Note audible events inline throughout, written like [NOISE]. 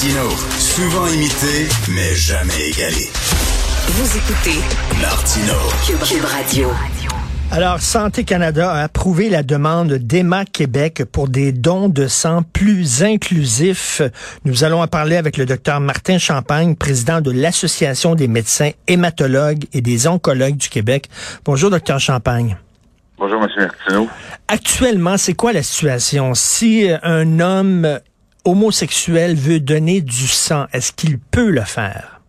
Martino, souvent imité, mais jamais égalé. Vous écoutez Martino, Cube, Cube Radio. Alors, Santé Canada a approuvé la demande d'Emma Québec pour des dons de sang plus inclusifs. Nous allons en parler avec le docteur Martin Champagne, président de l'Association des médecins hématologues et des oncologues du Québec. Bonjour, docteur Champagne. Bonjour, M. Martineau. Actuellement, c'est quoi la situation? Si un homme homosexuel veut donner du sang, est-ce qu'il peut le faire?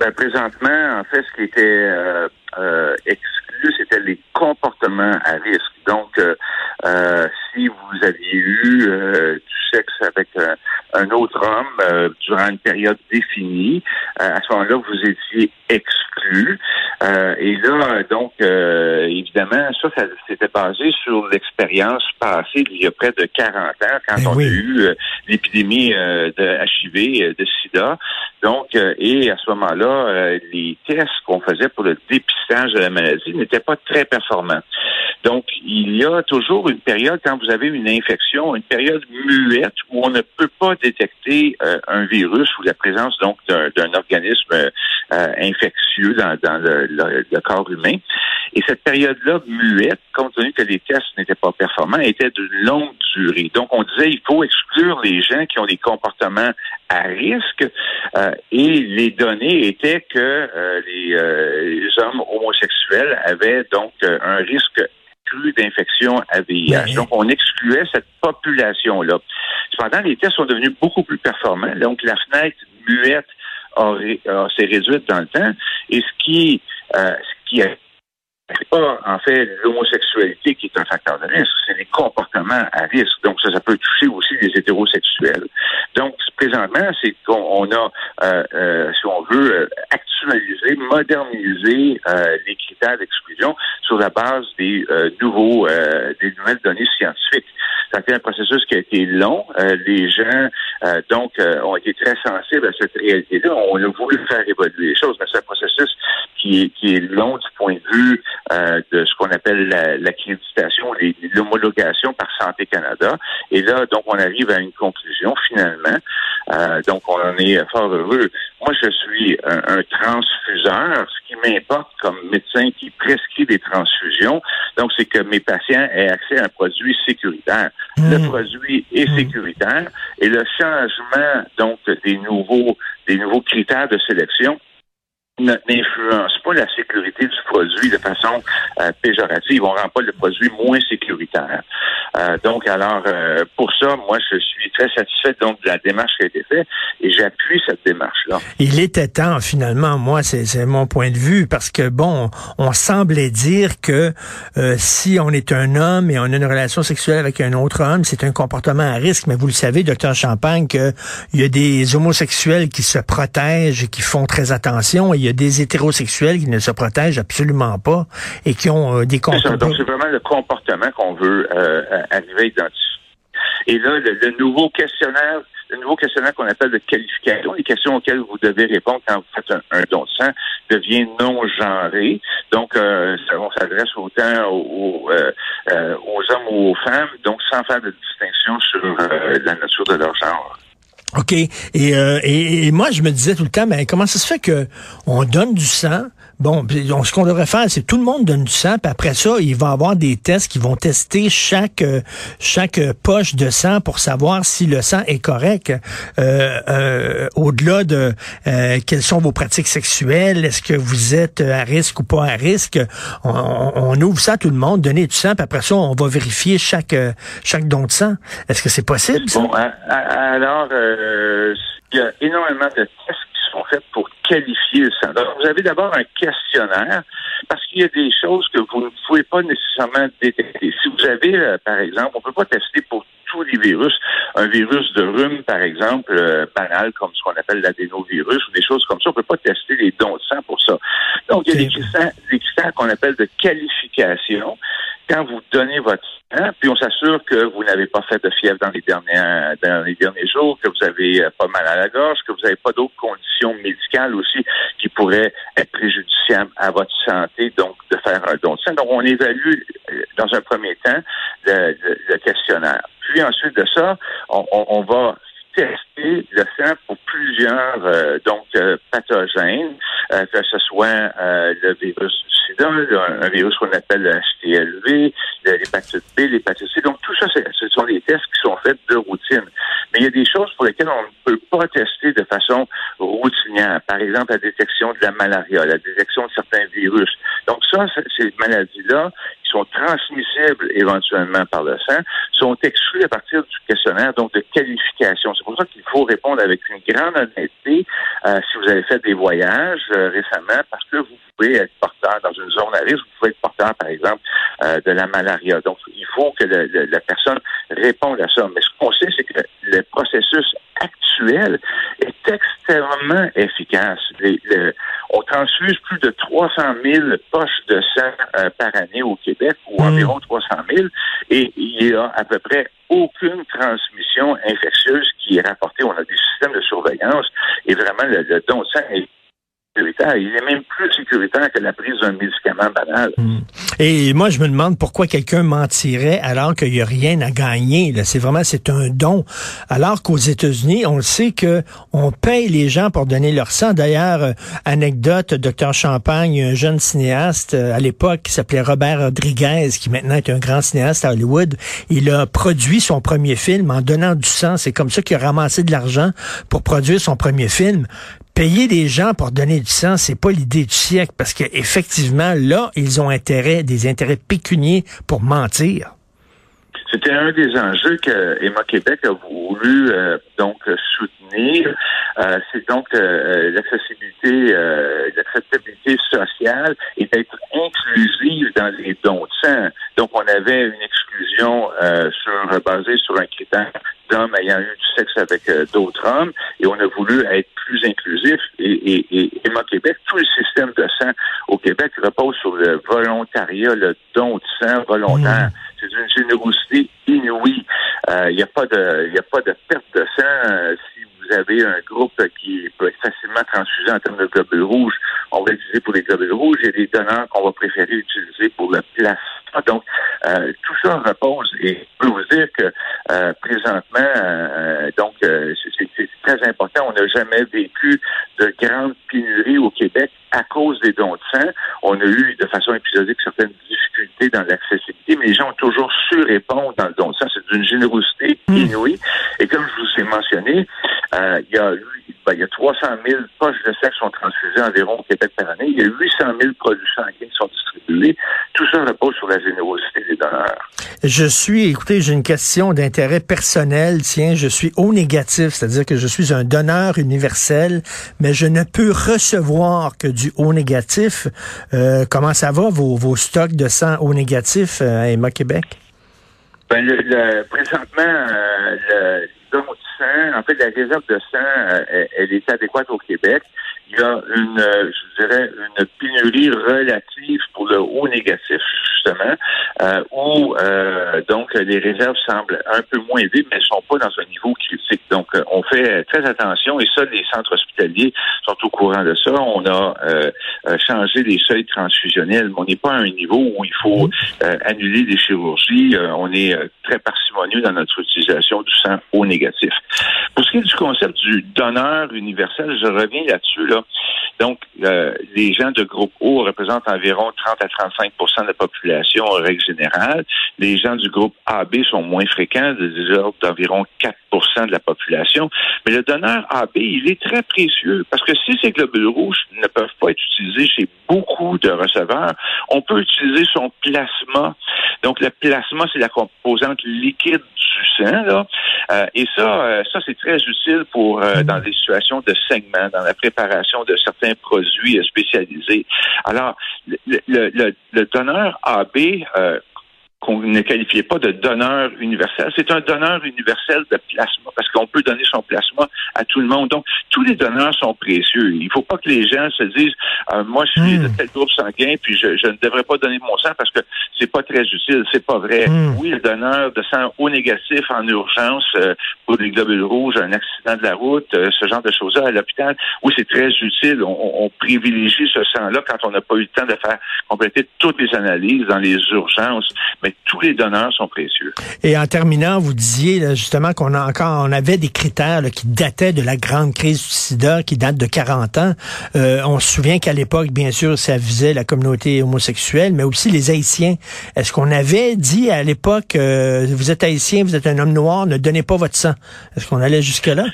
Ben, présentement, en fait, ce qui était euh, euh, exclu, c'était les comportements à risque. Donc, euh, si vous aviez eu du avec un, un autre homme durant une période définie, à ce moment-là, vous étiez exclu. et là, donc, évidemment, ça, ça s'était basé sur l'expérience passée d'il y a près de 40 ans, quand Ben on oui. a eu l'épidémie de HIV, de SIDA. Donc, et à ce moment-là, les tests qu'on faisait pour le dépistage de la maladie n'étaient pas très performants. Donc, il y a toujours une période, quand vous avez une infection, une période muette où on ne peut pas détecter euh, un virus ou la présence donc d'un organisme euh, infectieux dans, dans le, le- corps humain. Et cette période-là, muette, compte tenu que les tests n'étaient pas performants, était d'une longue durée. Donc, on disait il faut exclure les gens qui ont des comportements à risque. euh, et les données étaient que euh, les, euh, les hommes homosexuels avaient donc euh, un risque d'infection à VIH. Mais- Donc, on excluait cette population-là. Cependant, les tests sont devenus beaucoup plus performants. Donc, la fenêtre muette s'est réduite dans le temps. Et ce qui, euh, ce qui a pas, en fait, l'homosexualité qui est un facteur de risque, c'est les comportements à risque. Donc, ça, ça peut toucher aussi les hétérosexuels. Donc, présentement, c'est qu'on on a, euh, euh, si on veut, euh, actualiser, moderniser euh, les critères d'exclusion sur la base des euh, nouveaux, des nouvelles données scientifiques. Ça a été un processus qui a été long. Les gens, donc, ont été très sensibles à cette réalité-là. On a voulu faire évoluer les choses, mais c'est un processus qui est, qui est long du point de vue de ce qu'on appelle la- l'accréditation, l'homologation par Santé Canada. Et là, donc, on arrive à une conclusion finalement. Euh, donc, on en est fort heureux. Moi, je suis un, un transfuseur. Ce qui m'importe comme médecin qui prescrit des transfusions, donc, c'est que mes patients aient accès à un produit sécuritaire. Le Hmm. produit est sécuritaire et le changement, donc, des nouveaux, des nouveaux critères de sélection n'influence pas la sécurité du produit de façon euh, péjorative. On rend pas le produit moins sécuritaire. Euh, donc, alors, euh, pour ça, moi, je suis très satisfait donc de la démarche qui a été faite et j'appuie cette démarche-là. Il était temps, finalement, moi, c'est mon point de vue, parce que, bon, on semblait dire que euh, si on est un homme et on a une relation sexuelle avec un autre homme, c'est un comportement à risque. Mais vous le savez, docteur Champagne, qu'il y a des homosexuels qui se protègent et qui font très attention, y a des hétérosexuels qui ne se protègent absolument pas et qui ont euh, des comportements... Donc, c'est vraiment le comportement qu'on veut euh, arriver à identifier. Et là, le, le nouveau questionnaire, le nouveau questionnaire qu'on appelle de qualification, les questions auxquelles vous devez répondre quand vous faites un, un don de sang, devient non genré. Donc, euh, ça, on s'adresse autant aux, aux, euh, euh, aux hommes ou aux femmes, donc sans faire de distinction sur euh, la nature de leur genre. OK? Et, euh, et, et moi, je me disais tout le temps, mais comment ça se fait que on donne du sang? Bon, on- ce qu'on devrait faire, c'est tout le monde donne du sang, puis après ça, il va y avoir des tests qui vont tester chaque euh, chaque euh, poche de sang pour savoir si le sang est correct. Euh, euh, Au-delà de euh, quelles sont vos pratiques sexuelles, est-ce que vous êtes à risque ou pas à risque, on, on- ouvre ça à tout le monde, donner du sang, puis après ça, on va vérifier chaque chaque don de sang. Est-ce que c'est possible? Bon, alors, il y a énormément de tests qui sont faits pour qualifier le sang. Donc, vous avez d'abord un questionnaire parce qu'il y a des choses que vous ne pouvez pas nécessairement détecter. Si vous avez, euh, par exemple, on ne peut pas tester pour tous les virus un virus de rhume, par exemple, euh, banal, comme ce qu'on appelle l'adénovirus ou des choses comme ça. On peut pas tester les dons de sang pour ça. Donc, il y a des critères, des critères qu'on appelle de qualification. Quand vous donnez votre sang, puis on s'assure que vous n'avez pas fait de fièvre dans les derniers dans les derniers jours, que vous avez euh, pas mal à la gorge, que vous n'avez pas d'autres conditions médicales aussi qui pourraient être préjudiciables à votre santé, donc de faire un don de sang. Donc, on évalue euh, dans un premier temps le, le- le questionnaire. Puis ensuite de ça, on, on- on va tester le sang pour plusieurs euh, donc euh, pathogènes, euh, que ce soit le virus du sida, le- un virus qu'on appelle le HTLV, l'hépatite B, l'hépatite C. Donc tout ça, ce sont des tests qui sont faits de routine. Mais il y a des choses pour lesquelles on ne peut pas tester de façon routinière. Par exemple, la détection de la malaria, la détection de certains virus. Donc ça, ces maladies-là, qui sont transmissibles éventuellement par le sang, sont exclues à partir du questionnaire, donc de qualification. C'est pour ça qu'il faut répondre avec une grande honnêteté euh, si vous avez fait des voyages euh, récemment, parce que vous pouvez être porteur dans une zone à risque, vous pouvez être porteur, par exemple, euh, de la malaria. Donc, il faut que le- le- la personne réponde à ça. Mais ce qu'on sait, c'est que le processus actuel est extrêmement efficace. Les- le- on transfuse plus de 300 000 poches de sang euh, par année au Québec, ou Mm. environ 300 000, et il y a à peu près aucune transmission infectieuse qui est rapportée. On a des systèmes de surveillance, et vraiment, le, le don de sang est Il est même plus sécuritaire que la prise d'un médicament banal. Et moi, je me demande pourquoi quelqu'un mentirait alors qu'il n'y a rien à gagner. C'est vraiment c'est un don. Alors qu'aux États-Unis, on le sait que on paye les gens pour donner leur sang. D'ailleurs, euh, anecdote, docteur Champagne, un jeune cinéaste euh, à l'époque qui s'appelait Robert Rodriguez, qui maintenant est un grand cinéaste à Hollywood, il a produit son premier film en donnant du sang. C'est comme ça qu'il a ramassé de l'argent pour produire son premier film payer des gens pour donner du sang, c'est pas l'idée du siècle parce que effectivement là, ils ont intérêt, des intérêts pécuniers pour mentir. C'était un des enjeux que Emma Québec a voulu euh, donc soutenir. Euh, c'est donc euh, l'accessibilité, euh, l'acceptabilité sociale et d'être inclusive dans les dons de sang. Donc, on avait une exclusion euh, sur basée sur un critère d'hommes ayant eu du sexe avec euh, d'autres hommes, et on a voulu être plus inclusif. Et, et, et Emma Québec, tout le système de sang au Québec repose sur le volontariat, le don de sang volontaire. C'est une générosité inouïe. Il n'y a pas de, il a pas de perte de sang euh, si vous avez un groupe qui peut être facilement transfusé en termes de globules rouges. On va l'utiliser pour les globules rouges. Il y des donneurs qu'on va préférer utiliser pour le plasma. Donc, euh, tout ça repose. Et je peux vous dire que euh, présentement, euh, donc, euh, c'est très important. On n'a jamais vécu de grande pénurie au Québec à cause des dons de sang. On a eu de façon épisodique certaines dans l'accessibilité, mais les gens ont toujours su répondre dans le don sang. C'est d'une générosité inouïe. Et comme je vous ai mentionné, euh, il, y a, ben, il y a 300 000 poches de qui sont transfusées environ au Québec par année. Il y a 800 000 produits sanguins qui sont distribués. Tout ça repose sur la générosité Je suis, écoutez, j'ai une question d'intérêt personnel. Tiens, je suis au négatif, c'est-à-dire que je suis un donneur universel, mais je ne peux recevoir que du haut négatif. Euh, comment ça va, vos, vos stocks de sang au négatif euh, à Emma Québec? Ben, le, le- présentement, euh, le don de sang, en fait, la réserve de sang, euh, elle, est adéquate au Québec. Il y a une, je dirais, une pénurie relative pour le haut négatif, justement, euh, euh, donc les réserves semblent un peu moins élevées, mais elles sont pas dans un niveau critique. Donc, euh, on fait très attention et ça, les centres hospitaliers sont au courant de ça. On a euh, changé les seuils transfusionnels, mais on n'est pas à un niveau où il faut annuler les chirurgies. On est très parcimonieux dans notre utilisation du sang au négatif. Pour ce qui est du concept du donneur universel, je reviens là-dessus. Là. Donc, les gens de groupe O représentent environ 30 à 35% de la population en règle générale. Les gens du groupe AB sont moins fréquents, des ordres d'environ 4% de la population. Mais le donneur AB, il est très précieux parce que si ces globules rouges ne peuvent pas être utilisés chez beaucoup de receveurs, on peut utiliser son plasma. Donc, le plasma, c'est la composante liquide du sang. Là. Euh, et ça, euh, ça c'est très utile pour euh, dans des situations de saignement, dans la préparation de certains produits euh, spécialisés. Alors, le, le, le, le donneur AB, euh, qu'on ne qualifiait pas de donneur universel. C'est un donneur universel de plasma parce qu'on peut donner son plasma à tout le monde. Donc, tous les donneurs sont précieux. Il ne faut pas que les gens se disent, euh, moi, je suis Hmm. de tel groupe sanguin, puis je, je ne devrais pas donner mon sang parce que c'est pas très utile. C'est pas vrai. Hmm. Oui, le donneur de sang au négatif en urgence euh, pour des globules rouges, un accident de la route, euh, ce genre de choses-là à l'hôpital, oui, c'est très utile. On, on- on privilégie ce sang-là quand on n'a pas eu le temps de faire compléter toutes les analyses dans les urgences. Mais tous les donneurs sont précieux. Et en terminant, vous disiez là, justement qu'on a encore, on avait des critères là, qui dataient de la grande crise du sida, qui date de 40 ans. Euh, on se souvient qu'à l'époque, bien sûr, ça visait la communauté homosexuelle, mais aussi les Haïtiens. Est-ce qu'on avait dit à l'époque, euh, vous êtes Haïtien, vous êtes un homme noir, ne donnez pas votre sang? Est-ce qu'on allait jusque-là?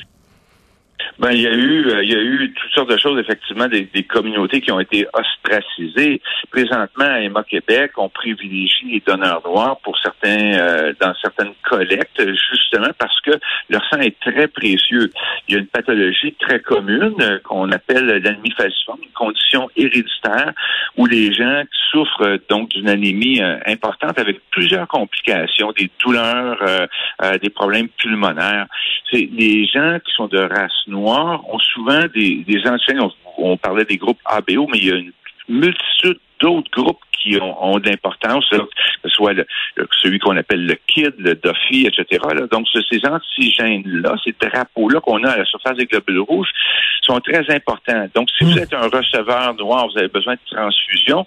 Ben, il y a eu, euh, il y a eu toutes sortes de choses, effectivement, des, des communautés qui ont été ostracisées. Présentement, à Emma Québec, on privilégie les donneurs noirs pour certains, euh, dans certaines collectes, justement parce que leur sang est très précieux. Il y a une pathologie très commune euh, qu'on appelle l'anémie falciforme, une condition héréditaire où les gens souffrent euh, donc d'une anémie importante avec plusieurs complications, des douleurs, des problèmes pulmonaires. C'est les gens qui sont de race noire ont souvent des, des anciens, on, on parlait des groupes ABO, mais il y a une multitude d'autres groupes qui ont, ont là, que ce soit le- celui qu'on appelle le KID, le DOFI, etc. là. Donc, ce- ces antigènes-là, ces drapeaux-là qu'on a à la surface des globules rouges, sont très importants. Donc, si vous êtes un receveur noir, vous avez besoin de transfusion,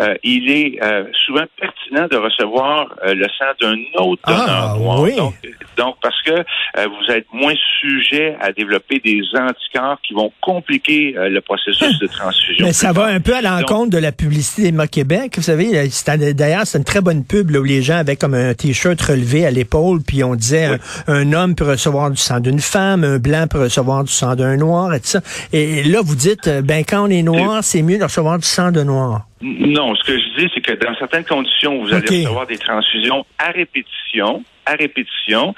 euh, il est euh, souvent pertinent de recevoir euh, le sang d'un autre donneur Ah, noir. oui. Donc, donc, parce que euh, vous êtes moins sujet à développer des anticorps qui vont compliquer euh, le processus de [LAUGHS] transfusion. Mais ça va un peu à l'encontre de la publicité d'Emma Québec. Vous savez, c'était- d'ailleurs, c'est une très bonne pub là, où les gens avaient comme un t-shirt relevé à l'épaule, puis on disait Oui. un, un homme peut recevoir du sang d'une femme, un blanc peut recevoir du sang d'un noir, et tout ça. Et là, vous dites, euh, ben quand on est noir, c'est mieux de recevoir du sang de noir. Non, ce que je dis, c'est que dans certaines conditions, vous allez recevoir des transfusions à répétition, à répétition.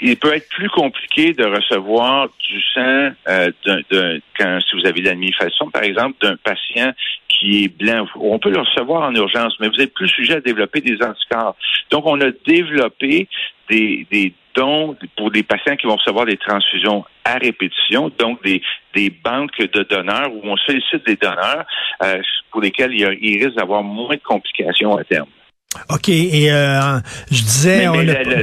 Il peut être plus compliqué de recevoir du sang euh, d'un, d'un- quand si vous avez falciforme, par exemple, d'un patient qui est blanc. On peut le recevoir en urgence, mais vous êtes plus sujet à développer des anticorps. Donc, on a développé des, des dons pour des patients qui vont recevoir des transfusions à répétition, donc des, des banques de donneurs où on sollicite des donneurs euh, pour lesquels il, y a, il risque d'avoir moins de complications à terme. OK, et euh, je disais...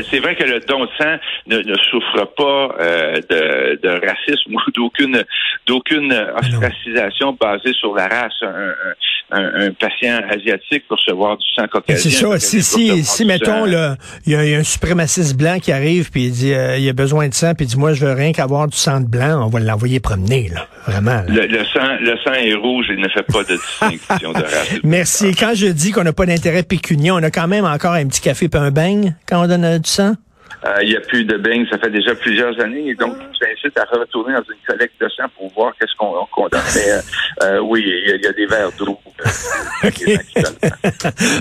C'est vrai que le don de sang ne, ne souffre pas euh, de, de racisme [LAUGHS] ou d'aucune d'aucune ostracisation basée sur la race. Un, un- un- un patient asiatique pour recevoir du sang caucasien. C'est ça. Si, si, si mettons, il y, y a un suprémaciste blanc qui arrive, puis il dit, euh, il a besoin de sang, puis il dit, moi, je veux rien qu'avoir du sang de blanc, on va l'envoyer promener, là. Vraiment. là. Le, le sang, le sang est rouge, il ne fait pas de distinction de race. [LAUGHS] Merci. Quand je dis qu'on n'a pas d'intérêt pécunier, on a quand même encore un petit café et un beigne quand on donne euh, du sang? Euh, il n'y a plus de beignes, ça fait déjà plusieurs années. Et donc, je t'incite à retourner dans une collecte de sang pour voir qu'est-ce qu'on donne. Mais euh, euh, oui, il y, a- il y a des verres d'eau. [LAUGHS]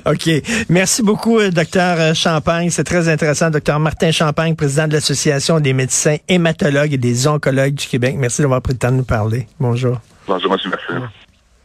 OK. Merci beaucoup, docteur Champagne. C'est très intéressant. Docteur Martin Champagne, président de l'Association des médecins hématologues et des oncologues du Québec. Merci d'avoir pris le temps de nous parler. Bonjour. Bonjour, M. Martin.